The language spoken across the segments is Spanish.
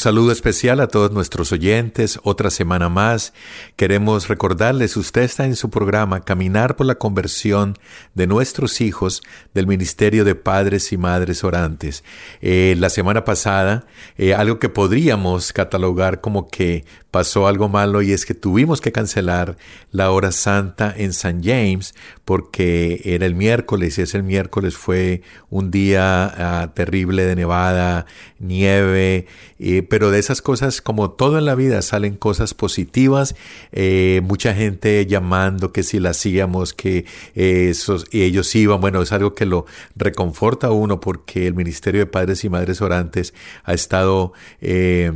saludo especial a todos nuestros oyentes. Otra semana más. Queremos recordarles, usted está en su programa Caminar por la conversión de nuestros hijos del Ministerio de Padres y Madres Orantes. Eh, la semana pasada, eh, algo que podríamos catalogar como que pasó algo malo y es que tuvimos que cancelar la hora santa en San James porque era el miércoles y ese miércoles fue un día ah, terrible de nevada, nieve, eh, pero de esas cosas como todo en la vida salen cosas positivas, eh, mucha gente llamando que si la hacíamos, que eh, esos, y ellos iban, bueno, es algo que lo reconforta a uno porque el Ministerio de Padres y Madres Orantes ha estado eh,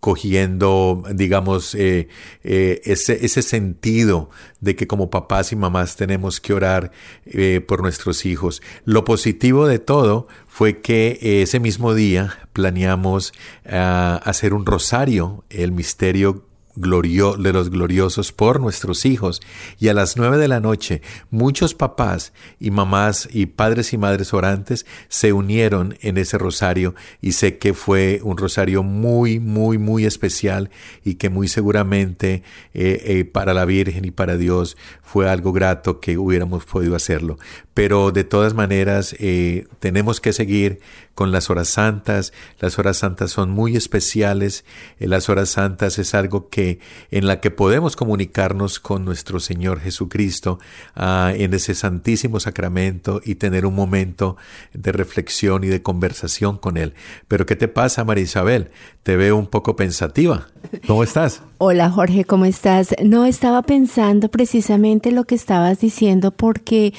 cogiendo, digamos, eh, eh, ese, ese sentido de que como papás y mamás tenemos que orar eh, por nuestros hijos. Lo positivo de todo fue que ese mismo día planeamos ah, hacer un rosario, el misterio glorio, de los gloriosos por nuestros hijos. Y a las nueve de la noche, muchos papás y mamás y padres y madres orantes se unieron en ese rosario y sé que fue un rosario muy, muy, muy especial y que muy seguramente eh, eh, para la Virgen y para Dios fue algo grato que hubiéramos podido hacerlo. Pero de todas maneras, eh, tenemos que seguir con las horas santas. Las horas santas son muy especiales. Las horas santas es algo que en la que podemos comunicarnos con nuestro Señor Jesucristo ah, en ese santísimo sacramento y tener un momento de reflexión y de conversación con Él. Pero ¿qué te pasa, María Isabel? Te veo un poco pensativa. ¿Cómo estás? Hola Jorge, ¿cómo estás? No estaba pensando precisamente lo que estabas diciendo porque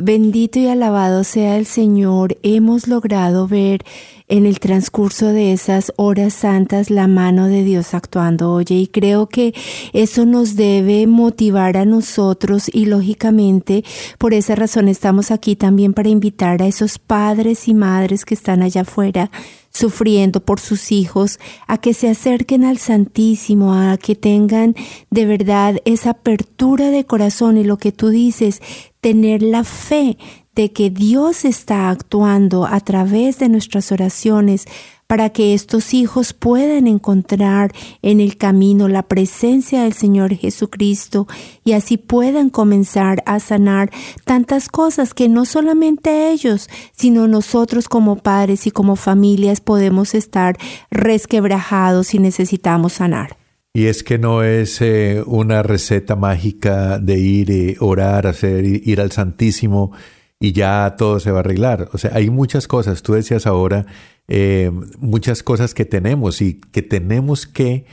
bendito y alabado sea el Señor, hemos logrado ver en el transcurso de esas horas santas la mano de Dios actuando, oye, y creo que eso nos debe motivar a nosotros y lógicamente por esa razón estamos aquí también para invitar a esos padres y madres que están allá afuera sufriendo por sus hijos, a que se acerquen al Santísimo, a que tengan de verdad esa apertura de corazón y lo que tú dices, tener la fe de que Dios está actuando a través de nuestras oraciones para que estos hijos puedan encontrar en el camino la presencia del Señor Jesucristo y así puedan comenzar a sanar tantas cosas que no solamente ellos, sino nosotros como padres y como familias podemos estar resquebrajados y necesitamos sanar. Y es que no es eh, una receta mágica de ir, eh, orar, hacer, ir al Santísimo y ya todo se va a arreglar. O sea, hay muchas cosas, tú decías ahora, eh, muchas cosas que tenemos y que tenemos que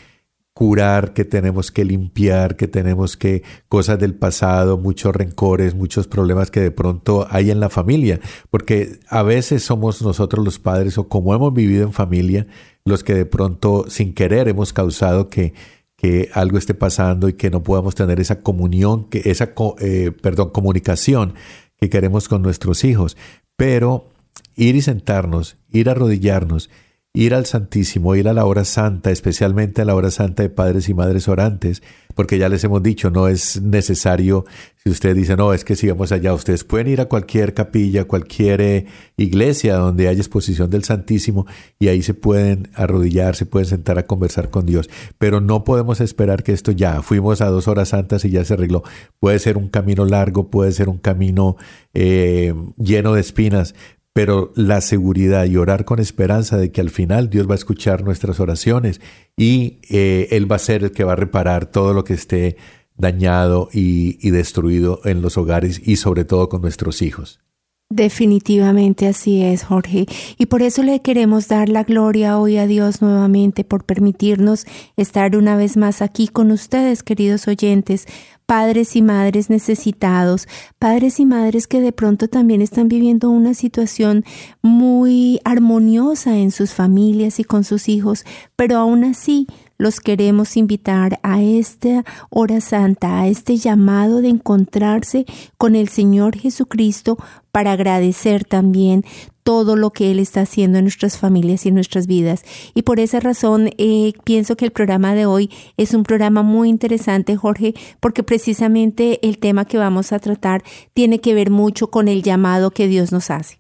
curar, que tenemos que limpiar, que tenemos que cosas del pasado, muchos rencores, muchos problemas que de pronto hay en la familia, porque a veces somos nosotros los padres o como hemos vivido en familia, los que de pronto sin querer hemos causado que que algo esté pasando y que no podamos tener esa comunión, que esa eh, perdón, comunicación que queremos con nuestros hijos. Pero ir y sentarnos, ir a arrodillarnos ir al Santísimo, ir a la hora santa, especialmente a la hora santa de padres y madres orantes, porque ya les hemos dicho, no es necesario, si usted dice, no, es que si vamos allá, ustedes pueden ir a cualquier capilla, cualquier eh, iglesia donde haya exposición del Santísimo y ahí se pueden arrodillar, se pueden sentar a conversar con Dios, pero no podemos esperar que esto ya, fuimos a dos horas santas y ya se arregló. Puede ser un camino largo, puede ser un camino eh, lleno de espinas, pero la seguridad y orar con esperanza de que al final Dios va a escuchar nuestras oraciones y eh, Él va a ser el que va a reparar todo lo que esté dañado y, y destruido en los hogares y sobre todo con nuestros hijos. Definitivamente así es, Jorge. Y por eso le queremos dar la gloria hoy a Dios nuevamente por permitirnos estar una vez más aquí con ustedes, queridos oyentes, padres y madres necesitados, padres y madres que de pronto también están viviendo una situación muy armoniosa en sus familias y con sus hijos, pero aún así los queremos invitar a esta hora santa, a este llamado de encontrarse con el Señor Jesucristo para agradecer también todo lo que Él está haciendo en nuestras familias y en nuestras vidas. Y por esa razón eh, pienso que el programa de hoy es un programa muy interesante, Jorge, porque precisamente el tema que vamos a tratar tiene que ver mucho con el llamado que Dios nos hace.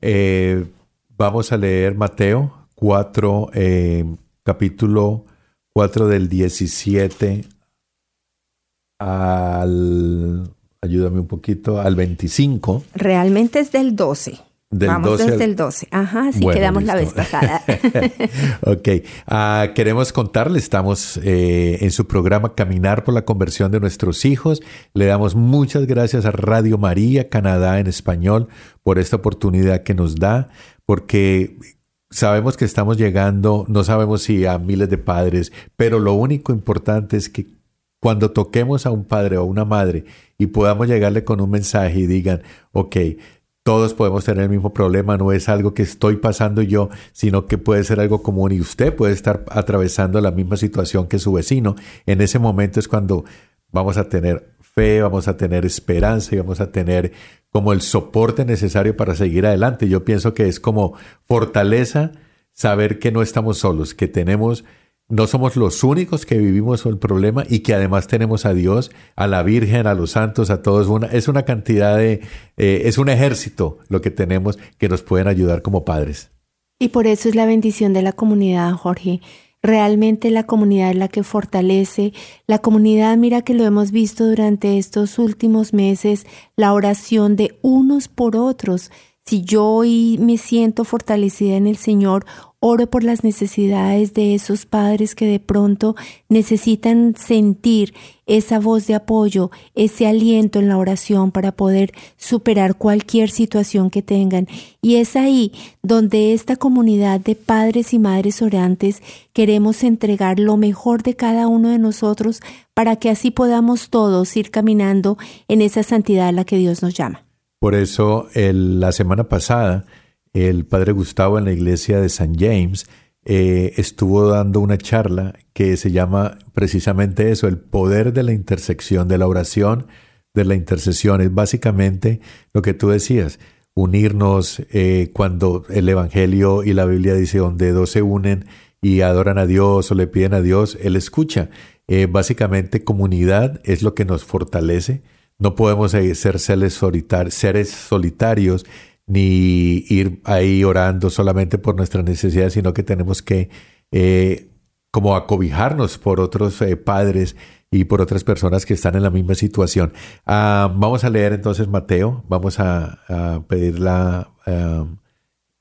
Eh, vamos a leer Mateo 4, eh, capítulo 4 del 17 al, ayúdame un poquito, al 25. Realmente es del 12. Vamos desde el 12. Ajá, así quedamos la vez pasada. ok. Ah, queremos contarle, estamos eh, en su programa Caminar por la conversión de nuestros hijos. Le damos muchas gracias a Radio María Canadá en español por esta oportunidad que nos da, porque sabemos que estamos llegando, no sabemos si a miles de padres, pero lo único importante es que cuando toquemos a un padre o a una madre y podamos llegarle con un mensaje y digan, ok, todos podemos tener el mismo problema, no es algo que estoy pasando yo, sino que puede ser algo común y usted puede estar atravesando la misma situación que su vecino. En ese momento es cuando vamos a tener fe, vamos a tener esperanza y vamos a tener como el soporte necesario para seguir adelante. Yo pienso que es como fortaleza saber que no estamos solos, que tenemos no somos los únicos que vivimos el problema y que además tenemos a Dios, a la Virgen, a los santos, a todos. Una, es una cantidad de, eh, es un ejército lo que tenemos que nos pueden ayudar como padres. Y por eso es la bendición de la comunidad, Jorge. Realmente la comunidad es la que fortalece. La comunidad, mira que lo hemos visto durante estos últimos meses, la oración de unos por otros. Si yo hoy me siento fortalecida en el Señor, Oro por las necesidades de esos padres que de pronto necesitan sentir esa voz de apoyo, ese aliento en la oración para poder superar cualquier situación que tengan. Y es ahí donde esta comunidad de padres y madres orantes queremos entregar lo mejor de cada uno de nosotros para que así podamos todos ir caminando en esa santidad a la que Dios nos llama. Por eso, la semana pasada, el padre Gustavo en la iglesia de San James eh, estuvo dando una charla que se llama precisamente eso, el poder de la intersección, de la oración, de la intercesión. Es básicamente lo que tú decías, unirnos eh, cuando el Evangelio y la Biblia dice donde dos se unen y adoran a Dios o le piden a Dios, Él escucha. Eh, básicamente comunidad es lo que nos fortalece. No podemos ser seres solitarios ni ir ahí orando solamente por nuestras necesidades, sino que tenemos que eh, como acobijarnos por otros eh, padres y por otras personas que están en la misma situación. Ah, vamos a leer entonces Mateo, vamos a, a pedir la, ah,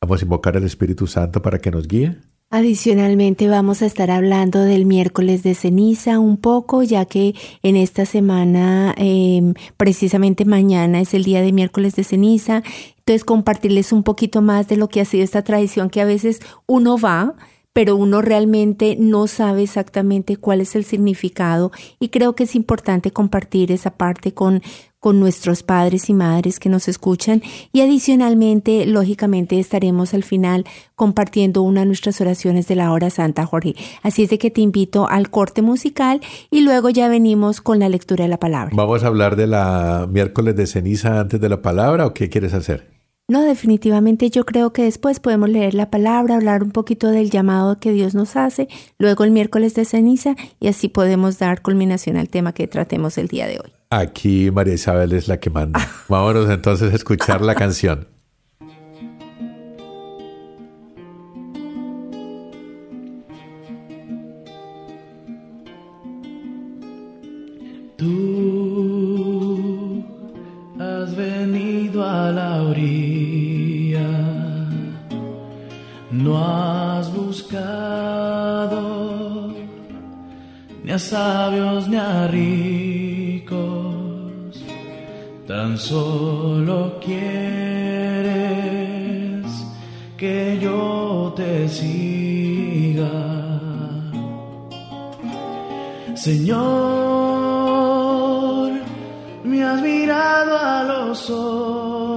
vamos a invocar al Espíritu Santo para que nos guíe. Adicionalmente vamos a estar hablando del miércoles de ceniza un poco, ya que en esta semana, em, precisamente mañana es el día de miércoles de ceniza. Entonces compartirles un poquito más de lo que ha sido esta tradición que a veces uno va, pero uno realmente no sabe exactamente cuál es el significado y creo que es importante compartir esa parte con, con nuestros padres y madres que nos escuchan y adicionalmente, lógicamente, estaremos al final compartiendo una de nuestras oraciones de la hora santa, Jorge. Así es de que te invito al corte musical y luego ya venimos con la lectura de la palabra. ¿Vamos a hablar de la miércoles de ceniza antes de la palabra o qué quieres hacer? No, definitivamente yo creo que después podemos leer la palabra, hablar un poquito del llamado que Dios nos hace, luego el miércoles de ceniza y así podemos dar culminación al tema que tratemos el día de hoy. Aquí María Isabel es la que manda. Vámonos entonces a escuchar la canción. Tú has venido a la orilla, no has buscado ni a sabios ni a ricos Tan solo quieres que yo te siga. Señor, me has mirado a los ojos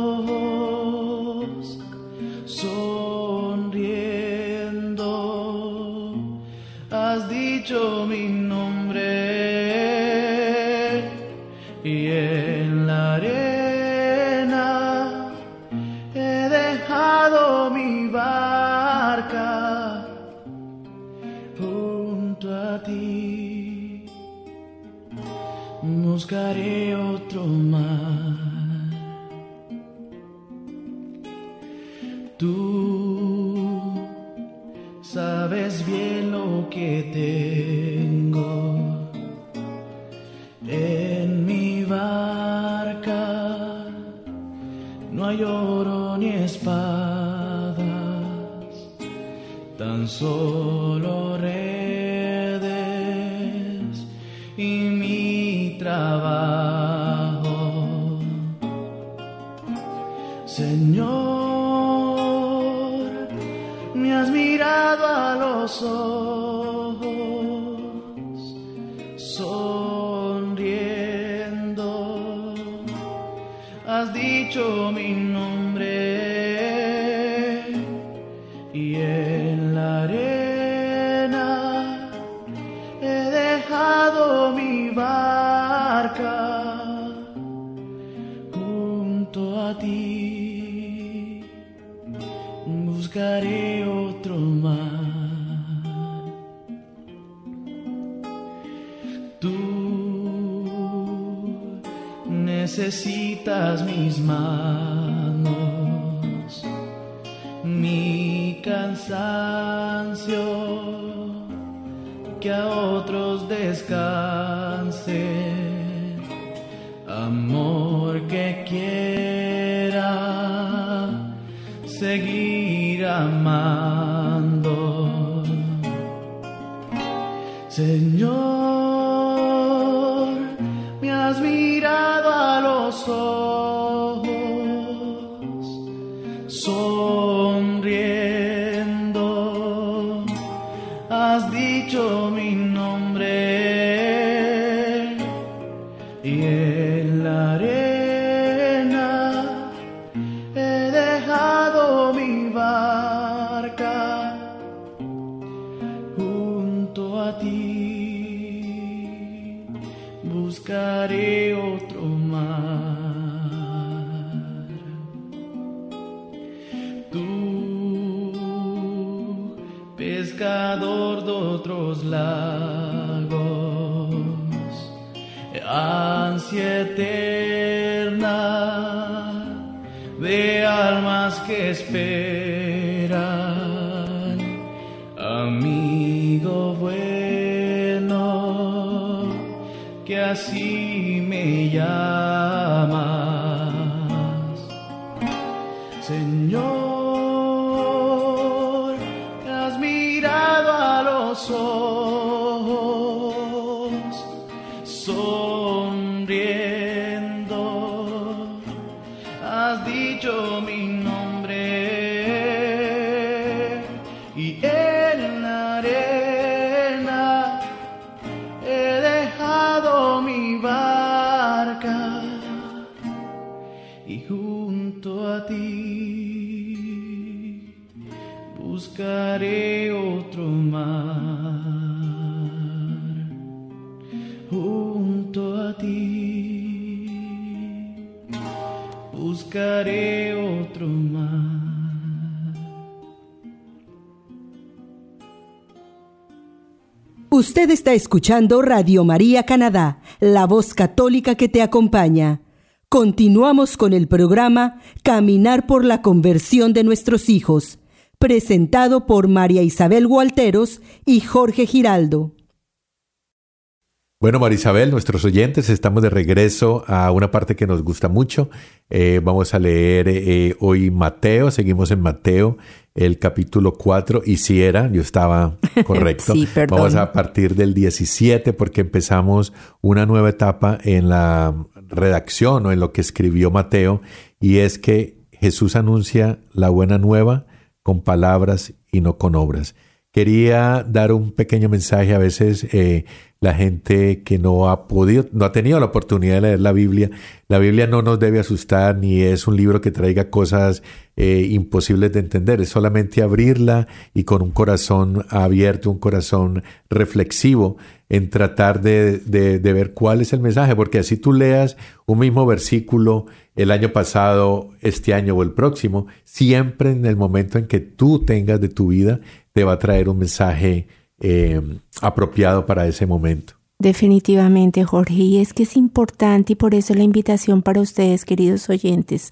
Rama. y junto a ti. Buscaré otro mar junto a ti. Buscaré otro mar. Usted está escuchando Radio María Canadá, la voz católica que te acompaña. Continuamos con el programa Caminar por la conversión de nuestros hijos, presentado por María Isabel Gualteros y Jorge Giraldo. Bueno, Marisabel, nuestros oyentes, estamos de regreso a una parte que nos gusta mucho. Eh, vamos a leer eh, hoy Mateo, seguimos en Mateo, el capítulo 4, y si era, yo estaba correcto. sí, perdón. Vamos a partir del 17 porque empezamos una nueva etapa en la redacción o en lo que escribió Mateo, y es que Jesús anuncia la buena nueva con palabras y no con obras. Quería dar un pequeño mensaje a veces. Eh, la gente que no ha podido, no ha tenido la oportunidad de leer la Biblia. La Biblia no nos debe asustar ni es un libro que traiga cosas eh, imposibles de entender. Es solamente abrirla y con un corazón abierto, un corazón reflexivo en tratar de, de, de ver cuál es el mensaje, porque así tú leas un mismo versículo el año pasado, este año o el próximo, siempre en el momento en que tú tengas de tu vida, te va a traer un mensaje eh, apropiado para ese momento. Definitivamente, Jorge, y es que es importante y por eso la invitación para ustedes, queridos oyentes,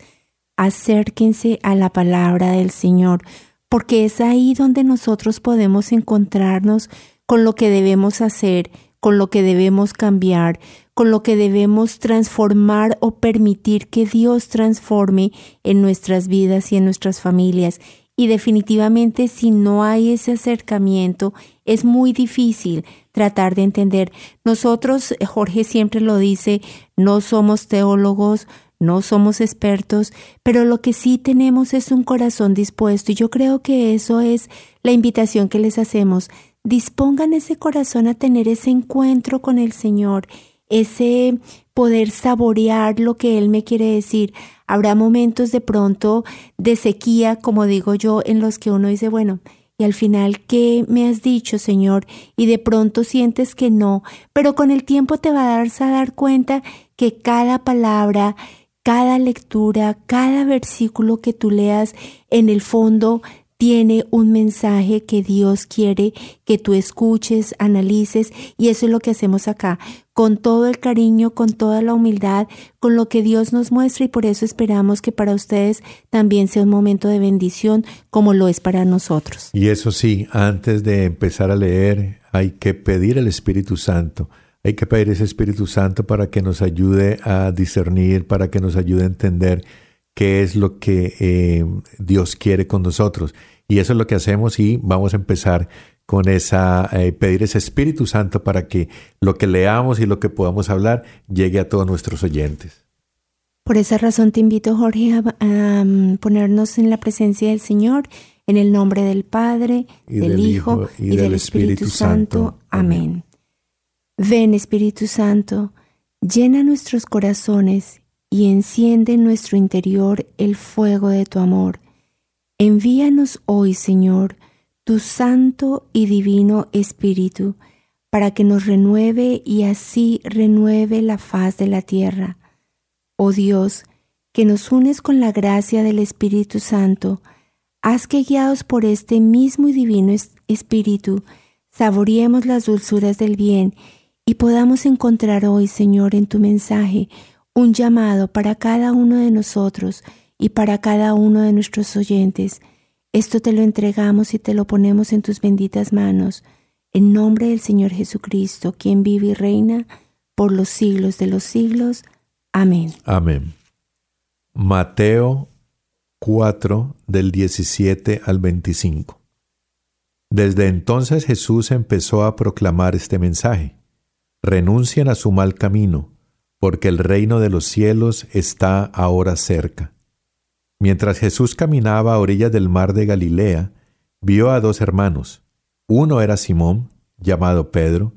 acérquense a la palabra del Señor, porque es ahí donde nosotros podemos encontrarnos con lo que debemos hacer, con lo que debemos cambiar, con lo que debemos transformar o permitir que Dios transforme en nuestras vidas y en nuestras familias. Y definitivamente si no hay ese acercamiento, es muy difícil tratar de entender. Nosotros, Jorge siempre lo dice, no somos teólogos, no somos expertos, pero lo que sí tenemos es un corazón dispuesto y yo creo que eso es la invitación que les hacemos. Dispongan ese corazón a tener ese encuentro con el Señor, ese poder saborear lo que Él me quiere decir. Habrá momentos de pronto de sequía, como digo yo, en los que uno dice, bueno, y al final, ¿qué me has dicho, Señor? Y de pronto sientes que no, pero con el tiempo te va a darse a dar cuenta que cada palabra, cada lectura, cada versículo que tú leas, en el fondo tiene un mensaje que Dios quiere que tú escuches, analices, y eso es lo que hacemos acá, con todo el cariño, con toda la humildad, con lo que Dios nos muestra, y por eso esperamos que para ustedes también sea un momento de bendición como lo es para nosotros. Y eso sí, antes de empezar a leer, hay que pedir el Espíritu Santo. Hay que pedir ese Espíritu Santo para que nos ayude a discernir, para que nos ayude a entender qué es lo que eh, Dios quiere con nosotros. Y eso es lo que hacemos y vamos a empezar con esa, eh, pedir ese Espíritu Santo para que lo que leamos y lo que podamos hablar llegue a todos nuestros oyentes. Por esa razón te invito, Jorge, a, a mm, ponernos en la presencia del Señor, en el nombre del Padre, Y del, del Hijo Hijo y, del Espíritu, Santo. Amén. Ven, Espíritu Santo, llena nuestros corazones y enciende en nuestro interior el fuego de tu amor. Envíanos hoy, Señor, tu santo y divino Espíritu, para que nos renueve y así renueve la faz de la tierra. Oh Dios, que nos unes con la gracia del Espíritu Santo, haz que guiados por este mismo y divino es- Espíritu, saboreemos las dulzuras del bien y podamos encontrar hoy, Señor, en tu mensaje, un llamado para cada uno de nosotros y para cada uno de nuestros oyentes. Esto te lo entregamos y te lo ponemos en tus benditas manos, en nombre del Señor Jesucristo, quien vive y reina por los siglos de los siglos. Amén. Amén. Mateo 4 del 17 al 25. Desde entonces Jesús empezó a proclamar este mensaje. Renuncien a su mal camino, porque el reino de los cielos está ahora cerca. Mientras Jesús caminaba a orillas del mar de Galilea, vio a dos hermanos. Uno era Simón, llamado Pedro,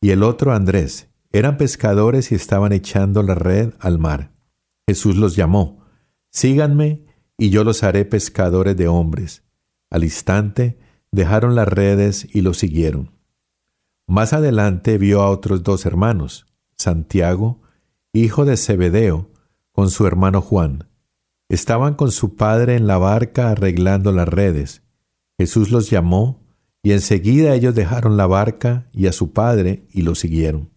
y el otro Andrés. Eran pescadores y estaban echando la red al mar. Jesús los llamó, Síganme, y yo los haré pescadores de hombres. Al instante dejaron las redes y lo siguieron. Más adelante vio a otros dos hermanos, Santiago, hijo de Zebedeo, con su hermano Juan. Estaban con su padre en la barca arreglando las redes. Jesús los llamó y enseguida ellos dejaron la barca y a su padre y lo siguieron.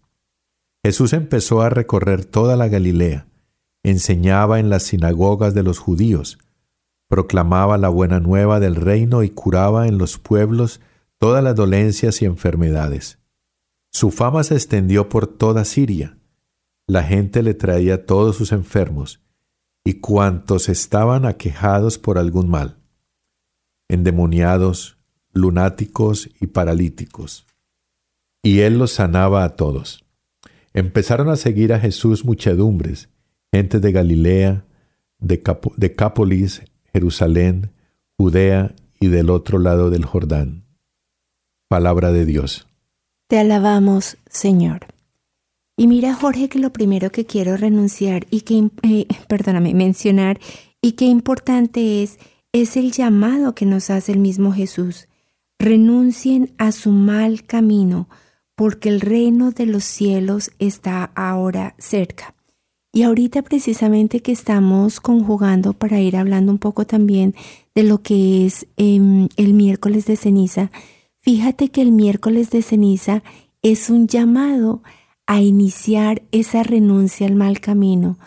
Jesús empezó a recorrer toda la Galilea, enseñaba en las sinagogas de los judíos, proclamaba la buena nueva del reino y curaba en los pueblos todas las dolencias y enfermedades. Su fama se extendió por toda Siria. La gente le traía todos sus enfermos y cuantos estaban aquejados por algún mal, endemoniados, lunáticos y paralíticos. Y él los sanaba a todos. Empezaron a seguir a Jesús muchedumbres, gente de Galilea, de Decápolis, Jerusalén, Judea y del otro lado del Jordán. Palabra de Dios. Te alabamos, Señor. Y mira, Jorge, que lo primero que quiero renunciar y que, eh, perdóname, mencionar y qué importante es, es el llamado que nos hace el mismo Jesús. Renuncien a su mal camino, porque el reino de los cielos está ahora cerca. Y ahorita precisamente que estamos conjugando para ir hablando un poco también de lo que es em, el miércoles de ceniza, fíjate que el miércoles de ceniza es un llamado iniciar esa renuncia al mal camino,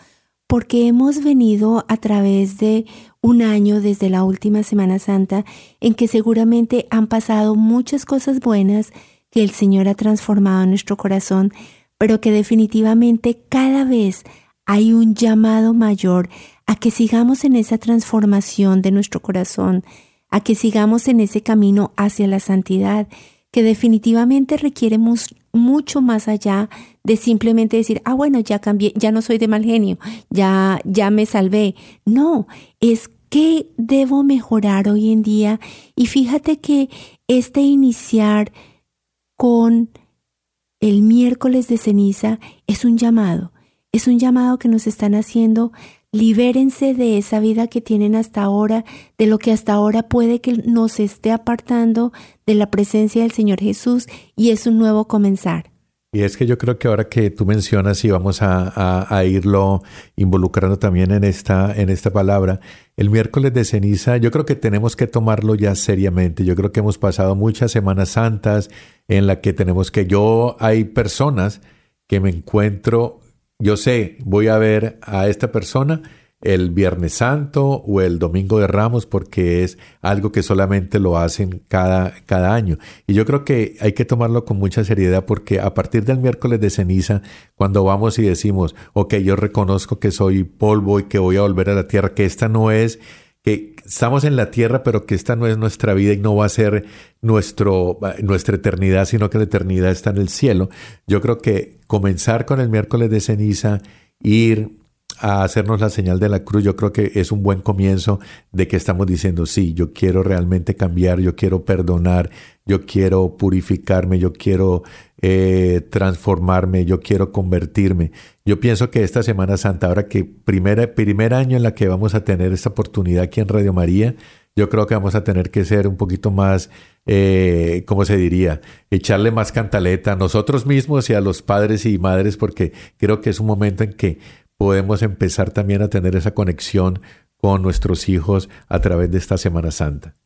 porque hemos venido a través de un año desde la última Semana Santa en que seguramente han pasado muchas cosas buenas que el Señor ha transformado en nuestro corazón, pero que definitivamente cada vez hay un llamado mayor a que sigamos en esa transformación de nuestro corazón, a que sigamos en ese camino hacia la santidad que definitivamente requeremos mucho más allá de simplemente decir, ah, bueno, ya cambié, ya no soy de mal genio, ya, ya me salvé. No, es que debo mejorar hoy en día. Y fíjate que este iniciar con el miércoles de ceniza es un llamado, es un llamado que nos están haciendo Libérense de esa vida que tienen hasta ahora, de lo que hasta ahora puede que nos esté apartando de la presencia del Señor Jesús y es un nuevo comenzar. Y es que yo creo que ahora que tú mencionas y vamos a, irlo involucrando también en esta, en esta palabra, el miércoles de ceniza, yo creo que tenemos que tomarlo ya seriamente. Yo creo que hemos pasado muchas Semanas Santas en la que tenemos que yo, hay personas que me encuentro yo sé, voy a ver a esta persona el Viernes Santo o el Domingo de Ramos porque es algo que solamente lo hacen cada, cada año. Y yo creo que hay que tomarlo con mucha seriedad porque a partir del miércoles de ceniza, cuando vamos y decimos, ok, yo reconozco que soy polvo y que voy a volver a la tierra, que esta no es que estamos en la tierra, pero que esta no es nuestra vida y no va a ser nuestro, nuestra eternidad, sino que la eternidad está en el cielo. Yo creo que comenzar con el miércoles de ceniza, ir a hacernos la señal de la cruz, yo creo que es un buen comienzo de que estamos diciendo, sí, yo quiero realmente cambiar, yo quiero perdonar, yo quiero purificarme, yo quiero eh, transformarme, yo quiero convertirme. Yo pienso que esta Semana Santa, ahora que primera, primer año en la que vamos a tener esta oportunidad aquí en Radio María, yo creo que vamos a tener que ser un poquito más, eh, ¿cómo se diría? Echarle más cantaleta a nosotros mismos y a los padres y madres, porque creo que es un momento en que podemos empezar también a tener esa conexión con nuestros hijos a través de esta Semana Santa.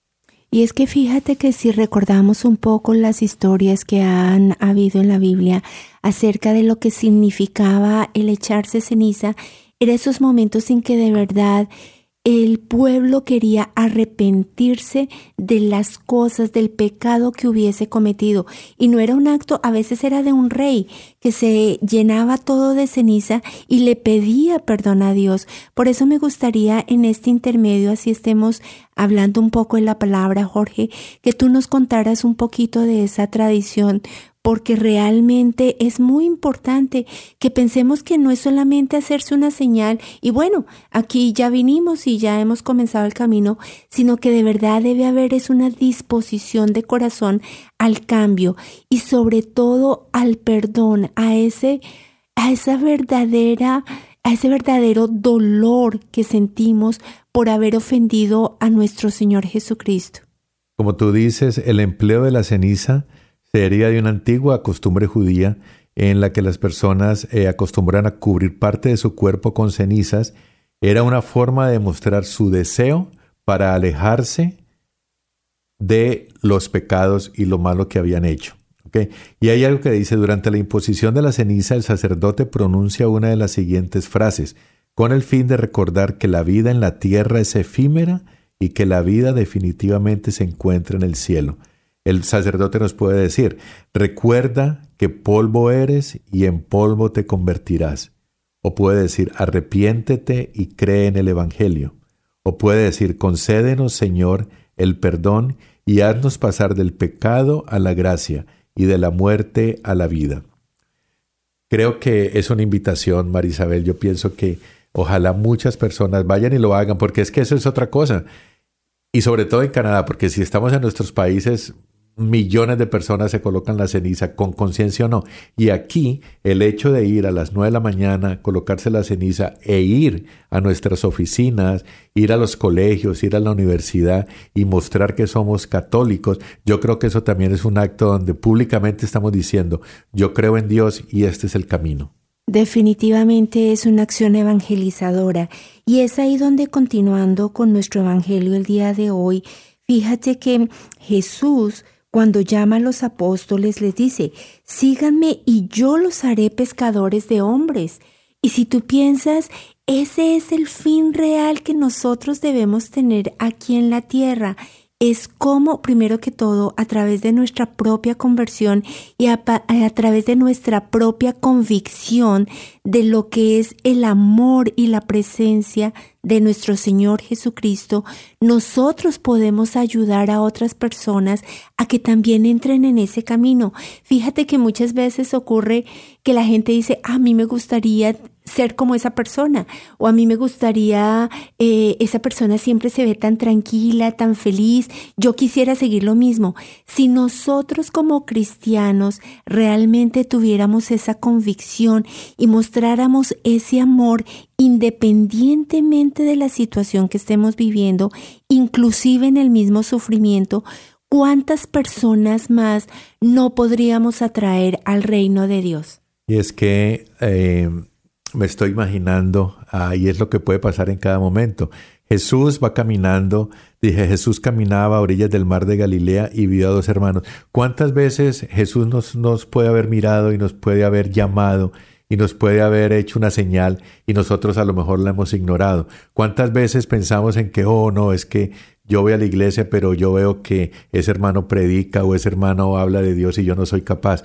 Y es que fíjate que si recordamos un poco las historias que han habido en la Biblia acerca de lo que significaba el echarse ceniza, eran esos momentos en que de verdad el pueblo quería arrepentirse de las cosas, del pecado que hubiese cometido. Y no era un acto, a veces era de un rey que se llenaba todo de ceniza y le pedía perdón a Dios. Por eso me gustaría en este intermedio, así estemos hablando un poco en la palabra, Jorge, que tú nos contaras un poquito de esa tradición, porque realmente es muy importante que pensemos que no es solamente hacerse una señal y bueno, aquí ya vinimos y ya hemos comenzado el camino, sino que de verdad debe haber es una disposición de corazón al cambio y sobre todo al perdón, a ese a esa verdadera a ese verdadero dolor que sentimos por haber ofendido a nuestro Señor Jesucristo. Como tú dices, el empleo de la ceniza sería de una antigua costumbre judía en la que las personas eh, acostumbran a cubrir parte de su cuerpo con cenizas Era una forma de mostrar su deseo para alejarse de los pecados y lo malo que habían hecho. Y hay algo que dice, durante la imposición de la ceniza el sacerdote pronuncia una de las siguientes frases, con el fin de recordar que la vida en la tierra es efímera y que la vida definitivamente se encuentra en el cielo. El sacerdote nos puede decir, recuerda que polvo eres y en polvo te convertirás. O puede decir, arrepiéntete y cree en el Evangelio. O puede decir, concédenos, Señor, el perdón y haznos pasar del pecado a la gracia y de la muerte a la vida. Creo que es una invitación, Marisabel. Yo pienso que ojalá muchas personas vayan y lo hagan, porque es que eso es otra cosa. Y sobre todo en Canadá, porque si estamos en nuestros países millones de personas se colocan la ceniza con conciencia o no. Y aquí el hecho de ir a las nueve de la mañana, colocarse la ceniza e ir a nuestras oficinas, ir a los colegios, ir a la universidad y mostrar que somos católicos, yo creo que eso también es un acto donde públicamente estamos diciendo, yo creo en Dios y este es el camino. Definitivamente es una acción evangelizadora y es ahí donde continuando con nuestro evangelio el día de hoy, fíjate que Jesús cuando llama a los apóstoles les dice, síganme y yo los haré pescadores de hombres. Y si tú piensas, ese es el fin real que nosotros debemos tener aquí en la tierra, es como, primero que todo, a través de nuestra propia conversión y a, través de nuestra propia convicción de lo que es el amor y la presencia de nuestro Señor Jesucristo, nosotros podemos ayudar a otras personas a que también entren en ese camino. Fíjate que muchas veces ocurre que la gente dice, a mí me gustaría ser como esa persona o a mí me gustaría, eh, esa persona siempre se ve tan tranquila, tan feliz, yo quisiera seguir lo mismo. Si nosotros como cristianos realmente tuviéramos esa convicción y mostráramos ese amor independientemente de la situación que estemos viviendo, inclusive en el mismo sufrimiento, ¿cuántas personas más no podríamos atraer al reino de Dios? Y es que... Eh, me estoy imaginando, ahí es lo que puede pasar en cada momento. Jesús va caminando, dije, Jesús caminaba a orillas del mar de Galilea y vio a dos hermanos. ¿Cuántas veces Jesús nos, nos puede haber mirado y nos puede haber llamado y nos puede haber hecho una señal y nosotros a lo mejor la hemos ignorado? ¿Cuántas veces pensamos en que, oh, no, es que yo voy a la iglesia, pero yo veo que ese hermano predica o ese hermano habla de Dios y yo no soy capaz?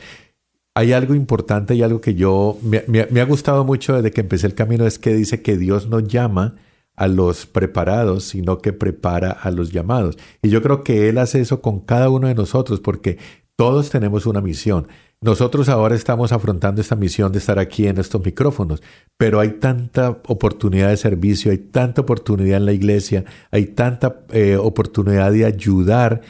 Hay algo importante y algo que yo me, ha gustado mucho desde que empecé el camino es que dice que Dios no llama a los preparados, sino que prepara a los llamados. Y yo creo que Él hace eso con cada uno de nosotros porque todos tenemos una misión. Nosotros ahora estamos afrontando esta misión de estar aquí en estos micrófonos, pero hay tanta oportunidad de servicio, hay tanta oportunidad en la iglesia, hay tanta eh, oportunidad de ayudar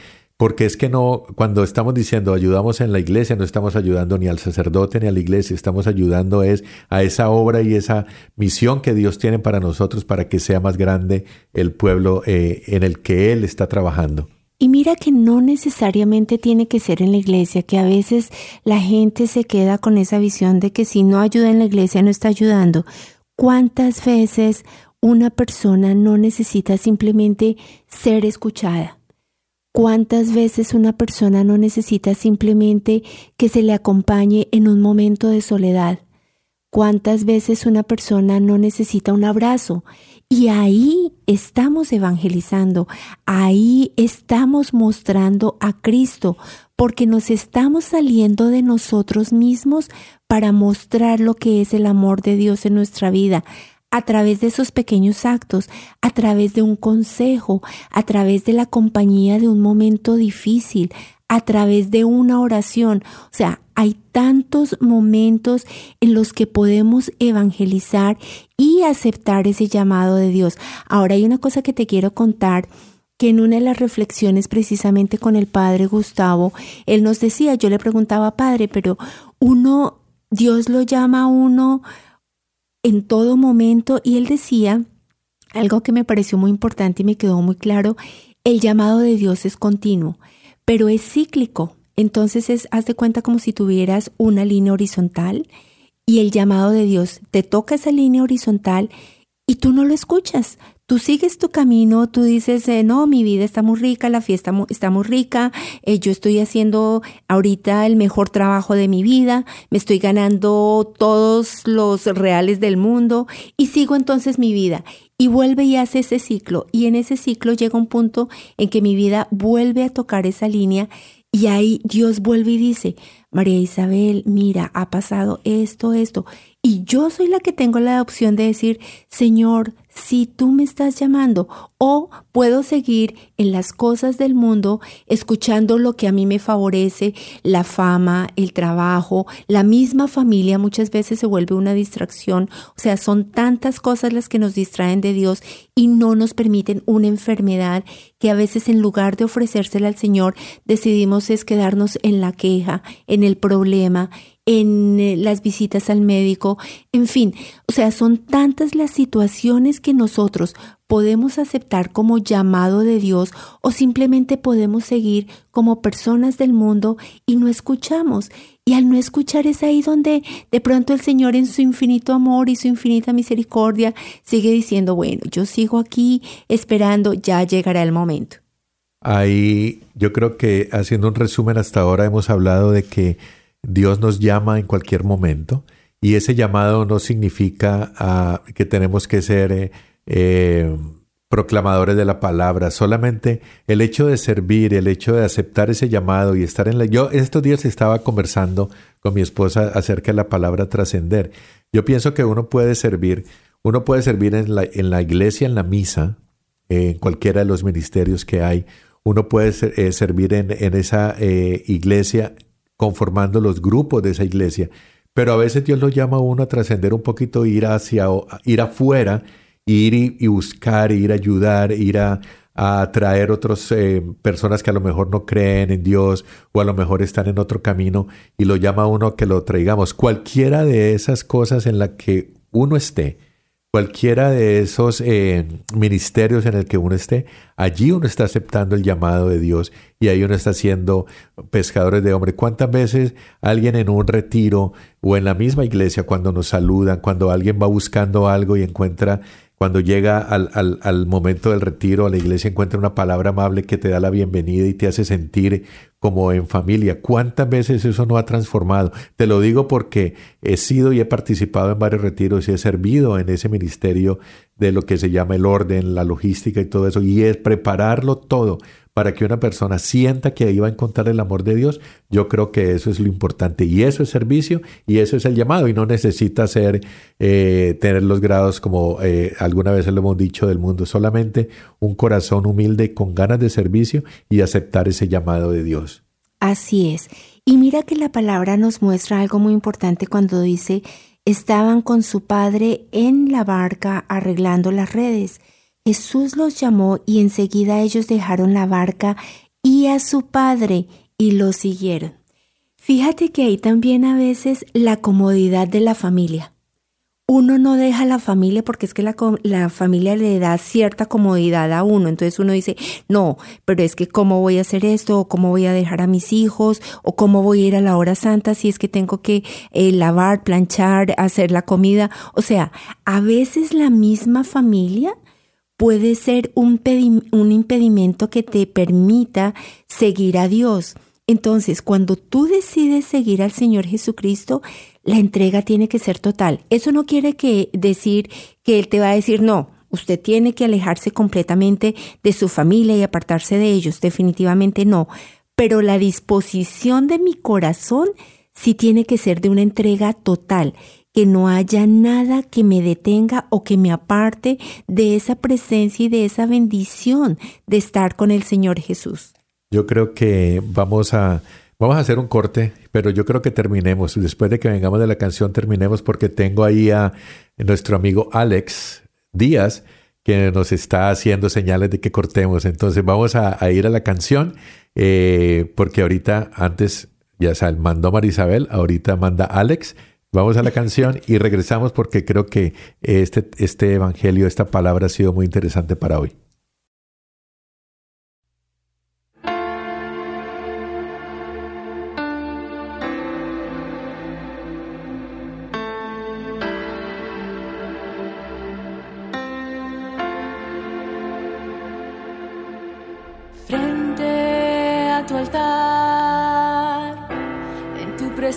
porque es que no, cuando estamos diciendo ayudamos en la iglesia, no estamos ayudando ni al sacerdote ni a la iglesia, estamos ayudando es a esa obra y esa misión que Dios tiene para nosotros para que sea más grande el pueblo eh, en el que Él está trabajando. Y mira que no necesariamente tiene que ser en la iglesia, que a veces la gente se queda con esa visión de que si no ayuda en la iglesia no está ayudando. ¿Cuántas veces una persona no necesita simplemente ser escuchada? ¿Cuántas veces una persona no necesita simplemente que se le acompañe en un momento de soledad? ¿Cuántas veces una persona no necesita un abrazo? Y ahí estamos evangelizando, ahí estamos mostrando a Cristo, porque nos estamos saliendo de nosotros mismos para mostrar lo que es el amor de Dios en nuestra vida, a través de esos pequeños actos, a través de un consejo, a través de la compañía de un momento difícil, a través de una oración. O sea, hay tantos momentos en los que podemos evangelizar y aceptar ese llamado de Dios. Ahora hay una cosa que te quiero contar que en una de las reflexiones precisamente con el padre Gustavo, él nos decía, yo le preguntaba, padre, pero uno, Dios lo llama a uno en todo momento y él decía algo que me pareció muy importante y me quedó muy claro, el llamado de Dios es continuo, pero es cíclico. Entonces es, haz de cuenta como si tuvieras una línea horizontal y el llamado de Dios te toca esa línea horizontal y tú no lo escuchas. Tú sigues tu camino, tú dices, eh, no, mi vida está muy rica, la fiesta está muy rica, eh, yo estoy haciendo ahorita el mejor trabajo de mi vida, me estoy ganando todos los reales del mundo y sigo entonces mi vida. Y vuelve y hace ese ciclo. Y en ese ciclo llega un punto en que mi vida vuelve a tocar esa línea y ahí Dios vuelve y dice, María Isabel, mira, ha pasado esto, esto. Y yo soy la que tengo la opción de decir, Señor, si tú me estás llamando, o puedo seguir en las cosas del mundo escuchando lo que a mí me favorece, la fama, el trabajo, la misma familia muchas veces se vuelve una distracción. O sea, son tantas cosas las que nos distraen de Dios y no nos permiten una enfermedad que a veces en lugar de ofrecérsela al Señor decidimos es quedarnos en la queja, en el problema, en eh, las visitas al médico, en fin, o sea, son tantas las situaciones que nosotros podemos aceptar como llamado de Dios o simplemente podemos seguir como personas del mundo y no escuchamos. Y al no escuchar es ahí donde de pronto el Señor en su infinito amor y su infinita misericordia sigue diciendo, bueno, yo sigo aquí esperando, ya llegará el momento. Ahí yo creo que haciendo un resumen hasta ahora hemos hablado de que Dios nos llama en cualquier momento y ese llamado no significa ah, que tenemos que ser eh, eh, proclamadores de la palabra, solamente el hecho de servir, el hecho de aceptar ese llamado y estar en la... Yo estos días estaba conversando con mi esposa acerca de la palabra trascender. Yo pienso que uno puede servir, uno puede servir en la, en la iglesia, en la misa, en cualquiera de los ministerios que hay, uno puede eh, servir en, en esa iglesia conformando los grupos de esa iglesia. Pero a veces Dios lo llama a uno a trascender un poquito, ir hacia, ir afuera, ir y, buscar, ir a ayudar, ir a, a atraer otras eh, personas que a lo mejor no creen en Dios o a lo mejor están en otro camino y lo llama a uno que lo traigamos. Cualquiera de esas cosas en la que uno esté, cualquiera de esos eh, ministerios en el que uno esté, allí uno está aceptando el llamado de Dios y ahí uno está siendo pescadores de hombre. ¿Cuántas veces alguien en un retiro o en la misma iglesia cuando nos saludan, cuando alguien va buscando algo y encuentra cuando llega al, al, al, momento del retiro a la iglesia encuentra una palabra amable que te da la bienvenida y te hace sentir como en familia. ¿Cuántas veces eso no ha transformado? Te lo digo porque he sido y he participado en varios retiros y he servido en ese ministerio de lo que se llama el orden, la logística y todo eso, y es prepararlo todo para que una persona sienta que ahí va a encontrar el amor de Dios, yo creo que eso es lo importante. Y eso es servicio y eso es el llamado. Y no necesita ser, eh, tener los grados como eh, alguna vez lo hemos dicho del mundo, solamente un corazón humilde con ganas de servicio y aceptar ese llamado de Dios. Así es. Y mira que la palabra nos muestra algo muy importante cuando dice, estaban con su padre en la barca arreglando las redes. Jesús los llamó y enseguida ellos dejaron la barca y a su padre y lo siguieron. Fíjate que hay también a veces la comodidad de la familia. Uno no deja la familia porque es que la, la, familia le da cierta comodidad a uno. Entonces uno dice, no, pero es que cómo voy a hacer esto, o cómo voy a dejar a mis hijos, o cómo voy a ir a la hora santa si es que tengo que eh, lavar, planchar, hacer la comida. O sea, a veces la misma familia puede ser un, un impedimento que te permita seguir a Dios. Entonces, cuando tú decides seguir al Señor Jesucristo, la entrega tiene que ser total. Eso no quiere que decir que Él te va a decir, no, usted tiene que alejarse completamente de su familia y apartarse de ellos. Definitivamente no. Pero la disposición de mi corazón sí tiene que ser de una entrega total que no haya nada que me detenga o que me aparte de esa presencia y de esa bendición de estar con el Señor Jesús. Yo creo que vamos a vamos a hacer un corte, pero yo creo que terminemos. Después de que vengamos de la canción, terminemos porque tengo ahí a nuestro amigo Alex Díaz que nos está haciendo señales de que cortemos. Entonces vamos a, ir a la canción eh, porque ahorita antes ya sea, mandó Marisabel, ahorita manda Alex. Vamos a la canción y regresamos porque creo que este, este evangelio, esta palabra ha sido muy interesante para hoy.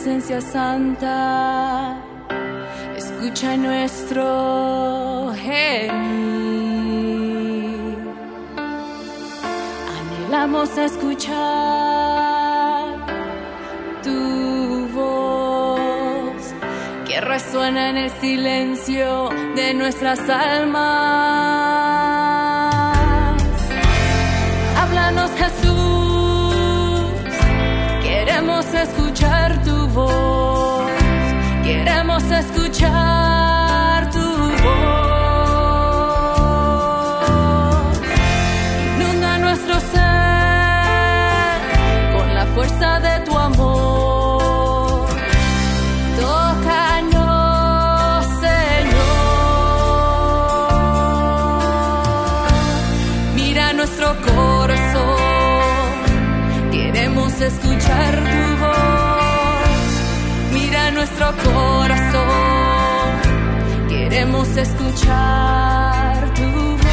Presencia santa, escucha nuestro gemir. Anhelamos escuchar tu voz que resuena en el silencio de nuestras almas. Queremos escuchar Escuchar tu voz.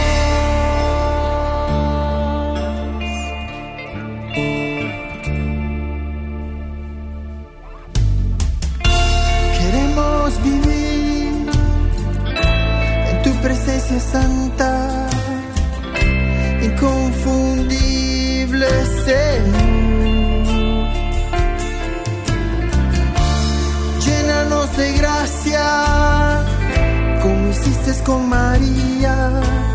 Queremos vivir en tu presencia santa, hiciste con María.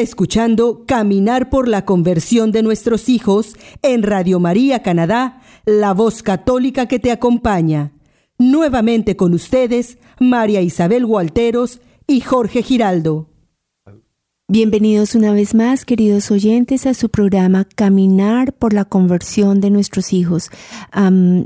Escuchando Caminar por la conversión de nuestros hijos en Radio María Canadá, la voz católica que te acompaña. Nuevamente con ustedes, María Isabel Gualteros y Jorge Giraldo. Bienvenidos una vez más, queridos oyentes, a su programa Caminar por la conversión de nuestros hijos.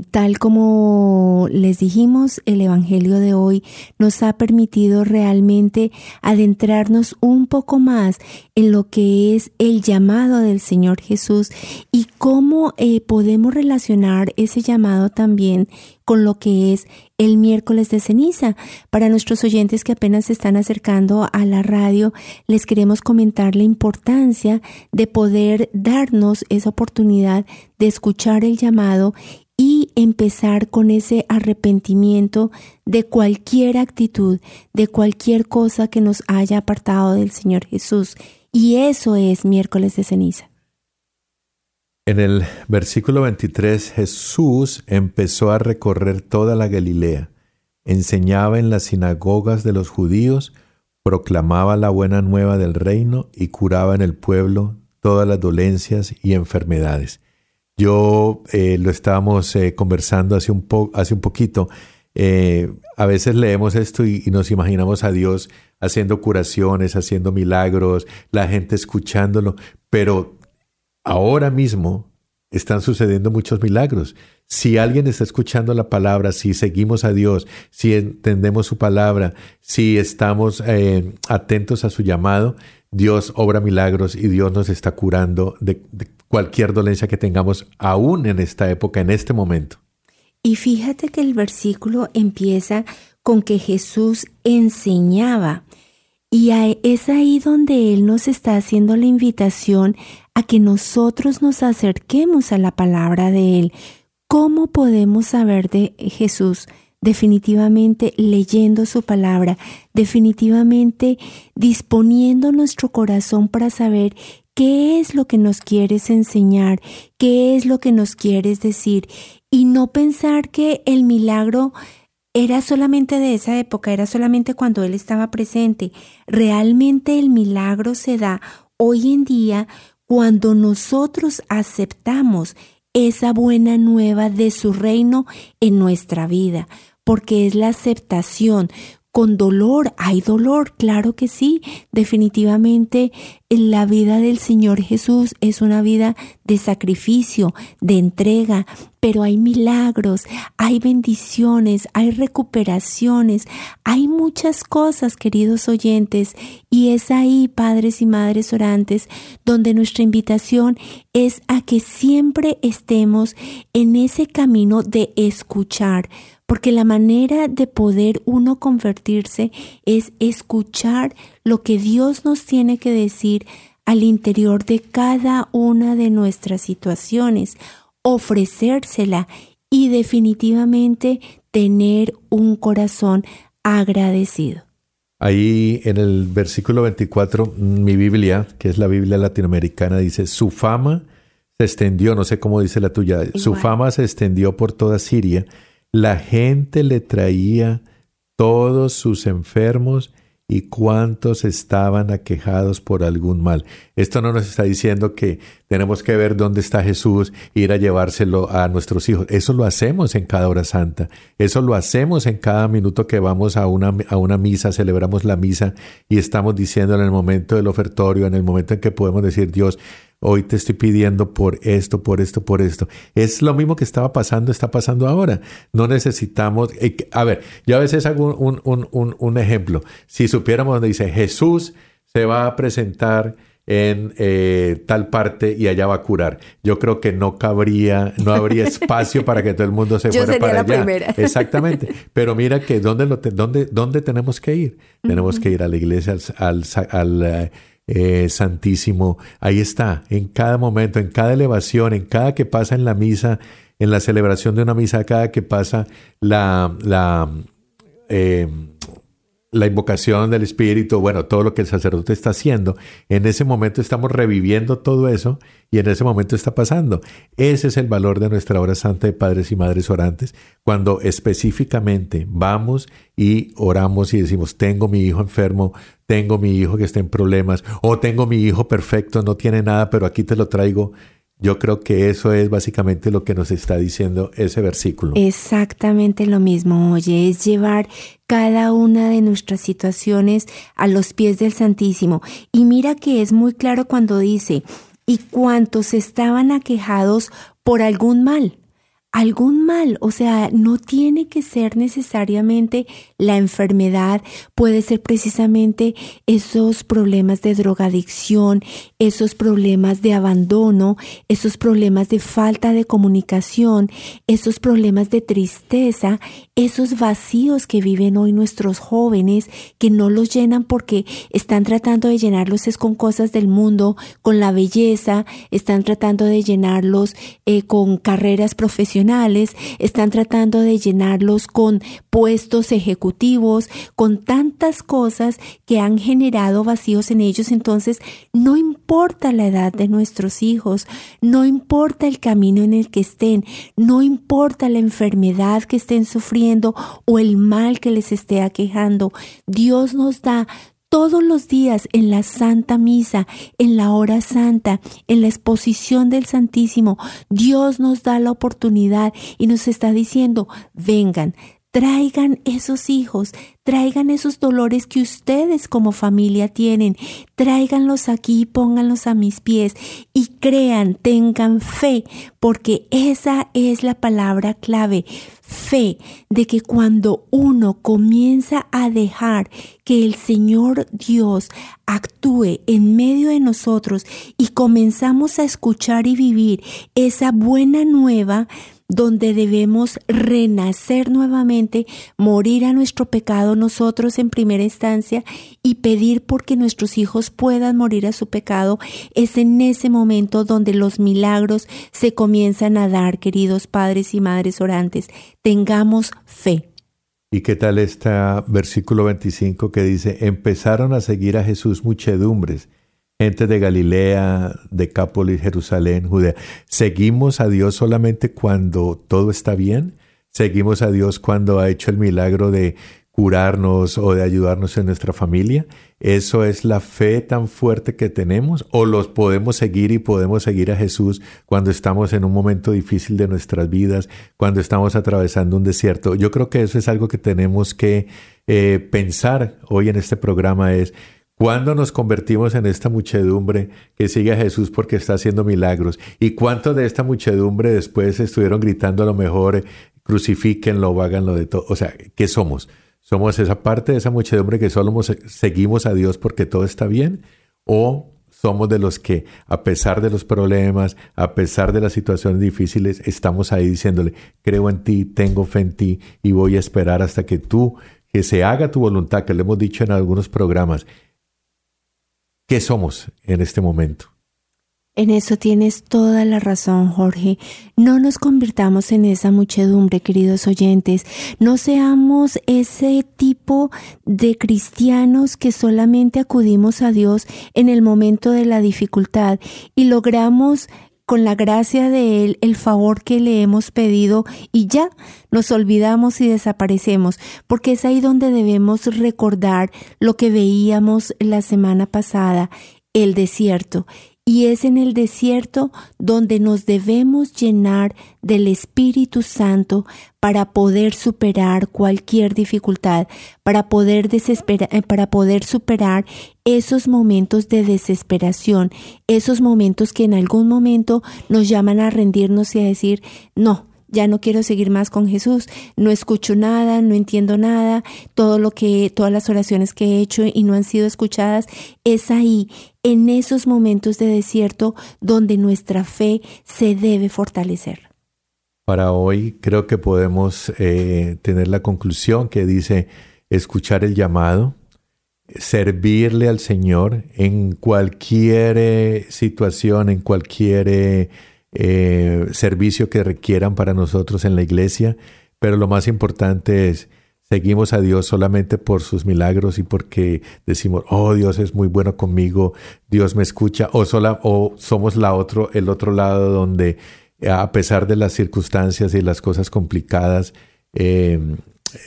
Tal como les dijimos, el Evangelio de hoy nos ha permitido realmente adentrarnos un poco más en lo que es el llamado del Señor Jesús y cómo eh, podemos relacionar ese llamado también con lo que es el miércoles de ceniza. Para nuestros oyentes que apenas se están acercando a la radio, les queremos comentar la importancia de poder darnos esa oportunidad de escuchar el llamado y empezar con ese arrepentimiento de cualquier actitud, de cualquier cosa que nos haya apartado del Señor Jesús. Y eso es miércoles de ceniza. En el versículo 23 Jesús empezó a recorrer toda la Galilea, enseñaba en las sinagogas de los judíos, proclamaba la buena nueva del reino y curaba en el pueblo todas las dolencias y enfermedades. Yo eh, lo estábamos eh, conversando hace un, poquito. Eh, a veces leemos esto y, nos imaginamos a Dios haciendo curaciones, haciendo milagros, la gente escuchándolo, pero ahora mismo están sucediendo muchos milagros. Si alguien está escuchando la palabra, si seguimos a Dios, si entendemos su palabra, si estamos eh, atentos a su llamado, Dios obra milagros y Dios nos está curando de, de cualquier dolencia que tengamos aún en esta época, en este momento. Y fíjate que el versículo empieza con que Jesús enseñaba. Y es ahí donde Él nos está haciendo la invitación a que nosotros nos acerquemos a la palabra de Él. ¿Cómo podemos saber de Jesús? Definitivamente leyendo su palabra, definitivamente disponiendo nuestro corazón para saber qué es lo que nos quieres enseñar, qué es lo que nos quieres decir y no pensar que el milagro era solamente de esa época, era solamente cuando Él estaba presente. Realmente el milagro se da hoy en día cuando nosotros aceptamos esa buena nueva de su reino en nuestra vida, porque es la aceptación. Con dolor, hay dolor, claro que sí, definitivamente la vida del Señor Jesús es una vida de sacrificio, de entrega, pero hay milagros, hay bendiciones, hay recuperaciones, hay muchas cosas, queridos oyentes, y es ahí, padres y madres orantes, donde nuestra invitación es a que siempre estemos en ese camino de escuchar, porque la manera de poder uno convertirse es escuchar lo que Dios nos tiene que decir al interior de cada una de nuestras situaciones ofrecérsela y definitivamente tener un corazón agradecido. Ahí en el versículo 24, mi Biblia, que es la Biblia latinoamericana, dice, su fama se extendió, no sé cómo dice la tuya, Igual. su fama se extendió por toda Siria, la gente le traía todos sus enfermos y cuántos estaban aquejados por algún mal. Esto no nos está diciendo que tenemos que ver dónde está Jesús, ir a llevárselo a nuestros hijos. Eso lo hacemos en cada hora santa. Eso lo hacemos en cada minuto que vamos a una, a una misa, celebramos la misa y estamos diciendo en el momento del ofertorio, en el momento en que podemos decir, Dios, hoy te estoy pidiendo por esto, por esto, por esto. Es lo mismo que estaba pasando, está pasando ahora. No necesitamos, eh, a ver, yo a veces hago un, un, un, un ejemplo. Si supiéramos donde dice Jesús se va a presentar en eh, tal parte y allá va a curar. Yo creo que no cabría, no habría espacio para que todo el mundo se Yo fuera sería para la allá. primera. Exactamente. Pero mira que dónde lo te- dónde, dónde tenemos que ir. Tenemos que ir a la iglesia al, al, al, eh, Santísimo. Ahí está, en cada momento, en cada elevación, en cada que pasa en la misa, en la celebración de una misa, cada que pasa la, la eh, la invocación del Espíritu, bueno, todo lo que el sacerdote está haciendo, en ese momento estamos reviviendo todo eso y en ese momento está pasando. Ese es el valor de nuestra hora santa de padres y madres orantes, cuando específicamente vamos y oramos y decimos, tengo mi hijo enfermo, tengo mi hijo que está en problemas, o tengo mi hijo perfecto, no tiene nada, pero aquí te lo traigo. Yo creo que eso es básicamente lo que nos está diciendo ese versículo. Exactamente lo mismo, oye, es llevar cada una de nuestras situaciones a los pies del Santísimo. Y mira que es muy claro cuando dice, y cuantos estaban aquejados por algún mal, algún mal, o sea, no tiene que ser necesariamente la enfermedad, puede ser precisamente esos problemas de drogadicción, esos problemas de abandono, esos problemas de falta de comunicación, esos problemas de tristeza, esos vacíos que viven hoy nuestros jóvenes, que no los llenan porque están tratando de llenarlos con cosas del mundo, con la belleza, están tratando de llenarlos eh, con carreras profesionales están tratando de llenarlos con puestos ejecutivos, con tantas cosas que han generado vacíos en ellos. Entonces, no importa la edad de nuestros hijos, no importa el camino en el que estén, no importa la enfermedad que estén sufriendo o el mal que les esté aquejando, Dios nos da todos los días en la Santa Misa, en la hora santa, en la exposición del Santísimo, Dios nos da la oportunidad y nos está diciendo, vengan, traigan esos hijos, traigan esos dolores que ustedes como familia tienen, tráiganlos aquí y pónganlos a mis pies y crean, tengan fe, porque esa es la palabra clave, fe de que cuando uno comienza a dejar que el Señor Dios actúe en medio de nosotros y comenzamos a escuchar y vivir esa buena nueva, donde debemos renacer nuevamente, morir a nuestro pecado nosotros en primera instancia y pedir porque nuestros hijos puedan morir a su pecado, es en ese momento donde los milagros se comienzan a dar, queridos padres y madres orantes. Tengamos fe. ¿Y qué tal este versículo 25 que dice, empezaron a seguir a Jesús muchedumbres? Gente de Galilea, Decápolis, Jerusalén, Judea. ¿Seguimos a Dios solamente cuando todo está bien? ¿Seguimos a Dios cuando ha hecho el milagro de curarnos o de ayudarnos en nuestra familia? ¿Eso es la fe tan fuerte que tenemos? ¿O los podemos seguir y podemos seguir a Jesús cuando estamos en un momento difícil de nuestras vidas, cuando estamos atravesando un desierto? Yo creo que eso es algo que tenemos que eh, pensar hoy en este programa es ¿Cuándo nos convertimos en esta muchedumbre que sigue a Jesús porque está haciendo milagros? ¿Y cuántos de esta muchedumbre después estuvieron gritando a lo mejor, crucifíquenlo háganlo de todo? O sea, ¿qué somos? ¿Somos esa parte de esa muchedumbre que solo seguimos a Dios porque todo está bien? ¿O somos de los que, a pesar de los problemas, a pesar de las situaciones difíciles, estamos ahí diciéndole, creo en ti, tengo fe en ti y voy a esperar hasta que tú, que se haga tu voluntad, que le hemos dicho en algunos programas, ¿Qué somos en este momento? En eso tienes toda la razón, Jorge. No nos convirtamos en esa muchedumbre, queridos oyentes. No seamos ese tipo de cristianos que solamente acudimos a Dios en el momento de la dificultad y logramos con la gracia de Él el favor que le hemos pedido y ya nos olvidamos y desaparecemos, porque es ahí donde debemos recordar lo que veíamos la semana pasada, el desierto y es en el desierto donde nos debemos llenar del Espíritu Santo para poder superar cualquier dificultad, para poder, eh, para poder superar esos momentos de desesperación, esos momentos que en algún momento nos llaman a rendirnos y a decir, no, ya no quiero seguir más con Jesús, no escucho nada, no entiendo nada, todo lo que, todas las oraciones que he hecho y no han sido escuchadas, es ahí, en esos momentos de desierto, donde nuestra fe se debe fortalecer. Para hoy creo que podemos eh, tener la conclusión que dice escuchar el llamado, servirle al Señor en cualquier eh, situación, en cualquier eh, servicio que requieran para nosotros en la iglesia, pero lo más importante es, seguimos a Dios solamente por sus milagros y porque decimos, oh Dios es muy bueno conmigo, Dios me escucha, o, o somos la otro, el otro lado donde a pesar de las circunstancias y las cosas complicadas, eh,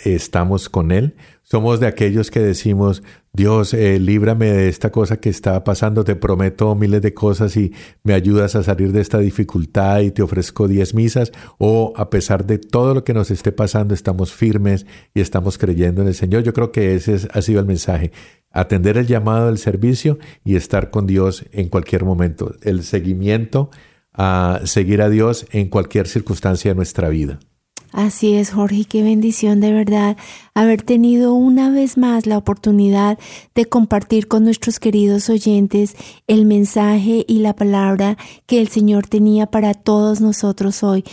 estamos con Él. Somos de aquellos que decimos, Dios, eh, líbrame de esta cosa que está pasando, te prometo miles de cosas y me ayudas a salir de esta dificultad y te ofrezco diez misas. O a pesar de todo lo que nos esté pasando, estamos firmes y estamos creyendo en el Señor. Yo creo que ese ha sido el mensaje. Atender el llamado del servicio y estar con Dios en cualquier momento. El seguimiento a seguir a Dios en cualquier circunstancia de nuestra vida. Así es, Jorge, qué bendición de verdad haber tenido una vez más la oportunidad de compartir con nuestros queridos oyentes el mensaje y la palabra que el Señor tenía para todos nosotros hoy.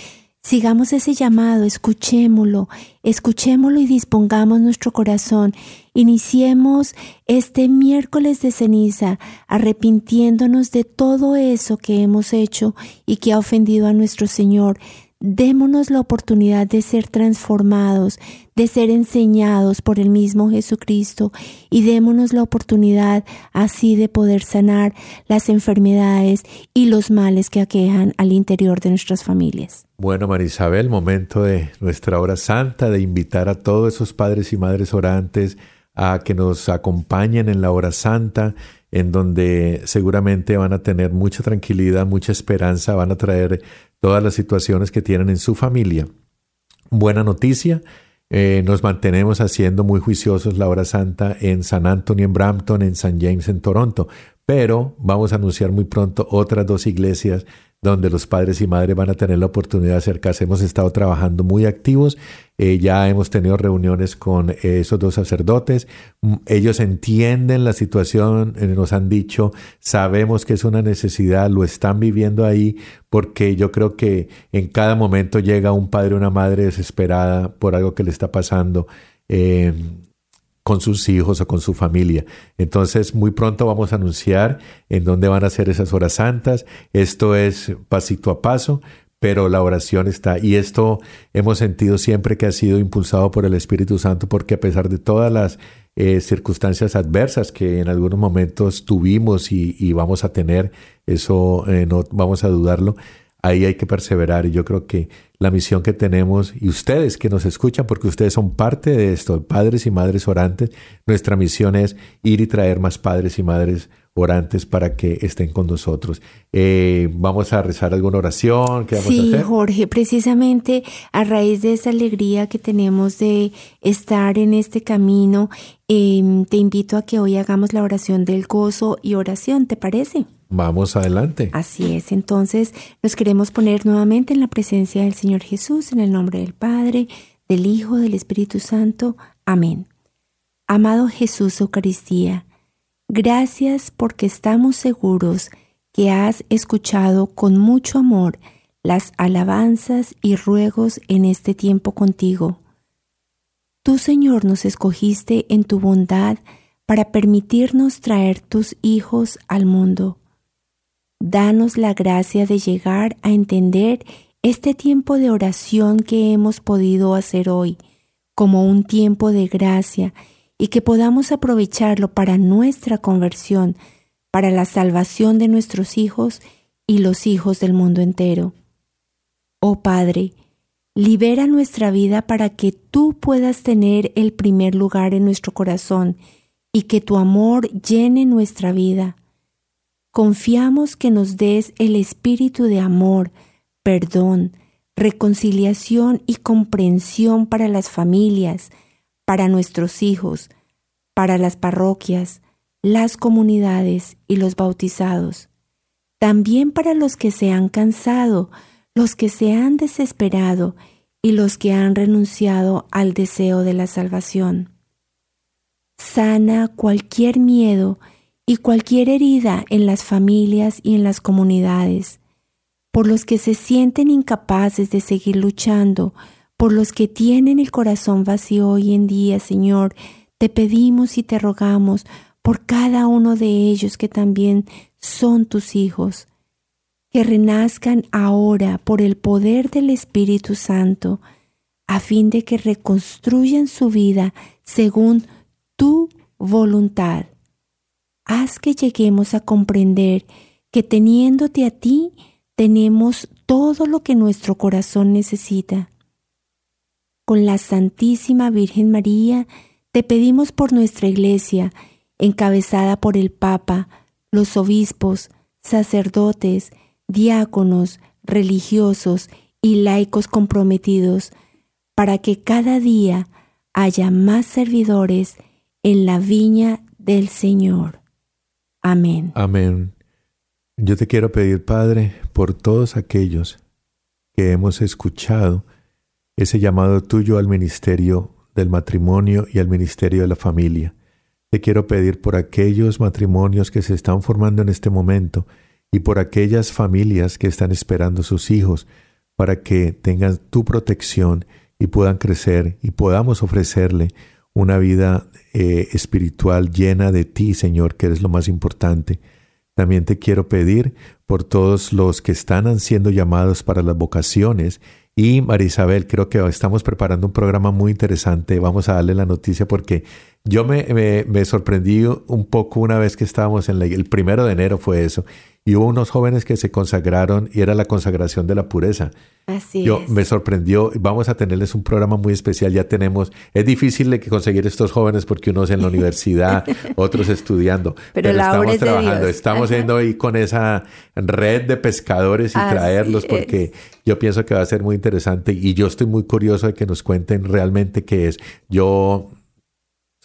Sigamos ese llamado, escuchémoslo, escuchémoslo y dispongamos nuestro corazón. Iniciemos este miércoles de ceniza arrepintiéndonos de todo eso que hemos hecho y que ha ofendido a nuestro Señor démonos la oportunidad de ser transformados, de ser enseñados por el mismo Jesucristo y démonos la oportunidad así de poder sanar las enfermedades y los males que aquejan al interior de nuestras familias. Bueno, Marisabel, momento de nuestra hora santa, de invitar a todos esos padres y madres orantes a que nos acompañen en la hora santa, en donde seguramente van a tener mucha tranquilidad, mucha esperanza, van a traer todas las situaciones que tienen en su familia. Buena noticia, eh, nos mantenemos haciendo muy juiciosos la hora santa en San Antonio, en Brampton, en San James, en Toronto, pero vamos a anunciar muy pronto otras dos iglesias donde los padres y madres van a tener la oportunidad de acercarse. Hemos estado trabajando muy activos, eh, ya hemos tenido reuniones con eh, esos dos sacerdotes, Mm, ellos entienden la situación, eh, nos han dicho, sabemos que es una necesidad, lo están viviendo ahí, porque yo creo que en cada momento llega un padre o una madre desesperada por algo que le está pasando con sus hijos o con su familia. Entonces, muy pronto vamos a anunciar en dónde van a ser esas horas santas. Esto es pasito a paso, pero la oración está. Y esto hemos sentido siempre que ha sido impulsado por el Espíritu Santo, porque a pesar de todas las eh, circunstancias adversas que en algunos momentos tuvimos y, vamos a tener, eso eh, no vamos a dudarlo, ahí hay que perseverar y yo creo que la misión que tenemos y ustedes que nos escuchan, porque ustedes son parte de esto, padres y madres orantes, nuestra misión es ir y traer más padres y madres orantes para que estén con nosotros. Eh, vamos a rezar alguna oración. ¿Qué vamos sí, a hacer? Jorge, precisamente a raíz de esa alegría que tenemos de estar en este camino, em, te invito a que hoy hagamos la oración del gozo y oración, ¿te parece? Vamos adelante. Así es, entonces nos queremos poner nuevamente en la presencia del Señor Jesús, en el nombre del Padre, del Hijo, del Espíritu Santo. Amén. Amado Jesús Eucaristía, gracias porque estamos seguros que has escuchado con mucho amor las alabanzas y ruegos en este tiempo contigo. Tú, Señor, nos escogiste en tu bondad para permitirnos traer tus hijos al mundo. Danos la gracia de llegar a entender este tiempo de oración que hemos podido hacer hoy como un tiempo de gracia y que podamos aprovecharlo para nuestra conversión, para la salvación de nuestros hijos y los hijos del mundo entero. Oh Padre, libera nuestra vida para que tú puedas tener el primer lugar en nuestro corazón y que tu amor llene nuestra vida confiamos que nos des el espíritu de amor, perdón, reconciliación y comprensión para las familias, para nuestros hijos, para las parroquias, las comunidades y los bautizados. También para los que se han cansado, los que se han desesperado y los que han renunciado al deseo de la salvación. Sana cualquier miedo y cualquier herida en las familias y en las comunidades, por los que se sienten incapaces de seguir luchando, por los que tienen el corazón vacío hoy en día, Señor, te pedimos y te rogamos por cada uno de ellos que también son tus hijos, que renazcan ahora por el poder del Espíritu Santo, a fin de que reconstruyan su vida según tu voluntad haz que lleguemos a comprender que teniéndote a ti tenemos todo lo que nuestro corazón necesita. Con la Santísima Virgen María te pedimos por nuestra Iglesia, encabezada por el Papa, los obispos, sacerdotes, diáconos, religiosos y laicos comprometidos, para que cada día haya más servidores en la viña del Señor. Amén. Amén. Yo te quiero pedir, Padre, por todos aquellos que hemos escuchado ese llamado tuyo al ministerio del matrimonio y al ministerio de la familia. Te quiero pedir por aquellos matrimonios que se están formando en este momento y por aquellas familias que están esperando sus hijos para que tengan tu protección y puedan crecer y podamos ofrecerle una vida eh, espiritual llena de ti, Señor, que eres lo más importante. También te quiero pedir por todos los que están siendo llamados para las vocaciones. Y Marisabel, creo que estamos preparando un programa muy interesante. Vamos a darle la noticia porque yo me, me, sorprendí un poco una vez que estábamos en el primero de enero fue eso y hubo unos jóvenes que se consagraron y era la consagración de la pureza. Así Yo me sorprendió, vamos a tenerles un programa muy especial, ya tenemos, es difícil de conseguir estos jóvenes porque unos en la universidad, otros estudiando, pero, estamos trabajando, estamos yendo ahí con esa red de pescadores y traerlos porque yo pienso que va a ser muy interesante y yo estoy muy curioso de que nos cuenten realmente qué es. Yo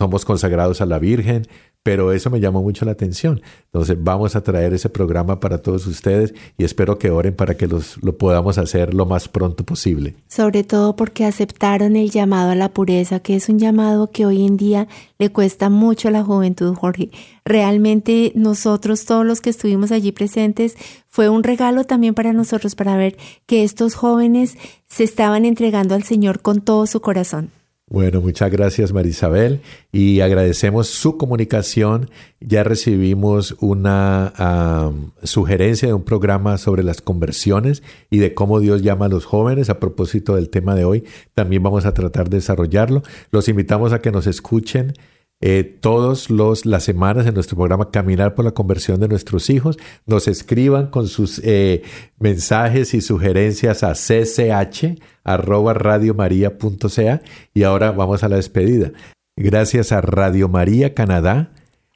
somos consagrados a la Virgen, pero eso me llamó mucho la atención. Entonces vamos a traer ese programa para todos ustedes y espero que oren para que los, lo podamos hacer lo más pronto posible. Sobre todo porque aceptaron el llamado a la pureza, que es un llamado que hoy en día le cuesta mucho a la juventud, Jorge. Realmente nosotros, todos los que estuvimos allí presentes, fue un regalo también para nosotros para ver que estos jóvenes se estaban entregando al Señor con todo su corazón. Bueno, muchas gracias Marisabel y agradecemos su comunicación. Ya recibimos una sugerencia de un programa sobre las conversiones y de cómo Dios llama a los jóvenes a propósito del tema de hoy. También vamos a tratar de desarrollarlo. Los invitamos a que nos escuchen eh, todos los las semanas en nuestro programa Caminar por la conversión de nuestros hijos. Nos escriban con sus eh, mensajes y sugerencias a cch arroba radiomaria.ca y ahora vamos a la despedida. Gracias a Radio María Canadá,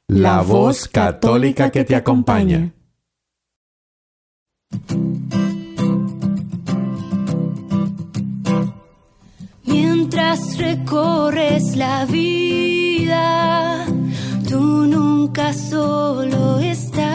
la, voz católica, que, te acompaña. Mientras recorres la tú nunca solo estás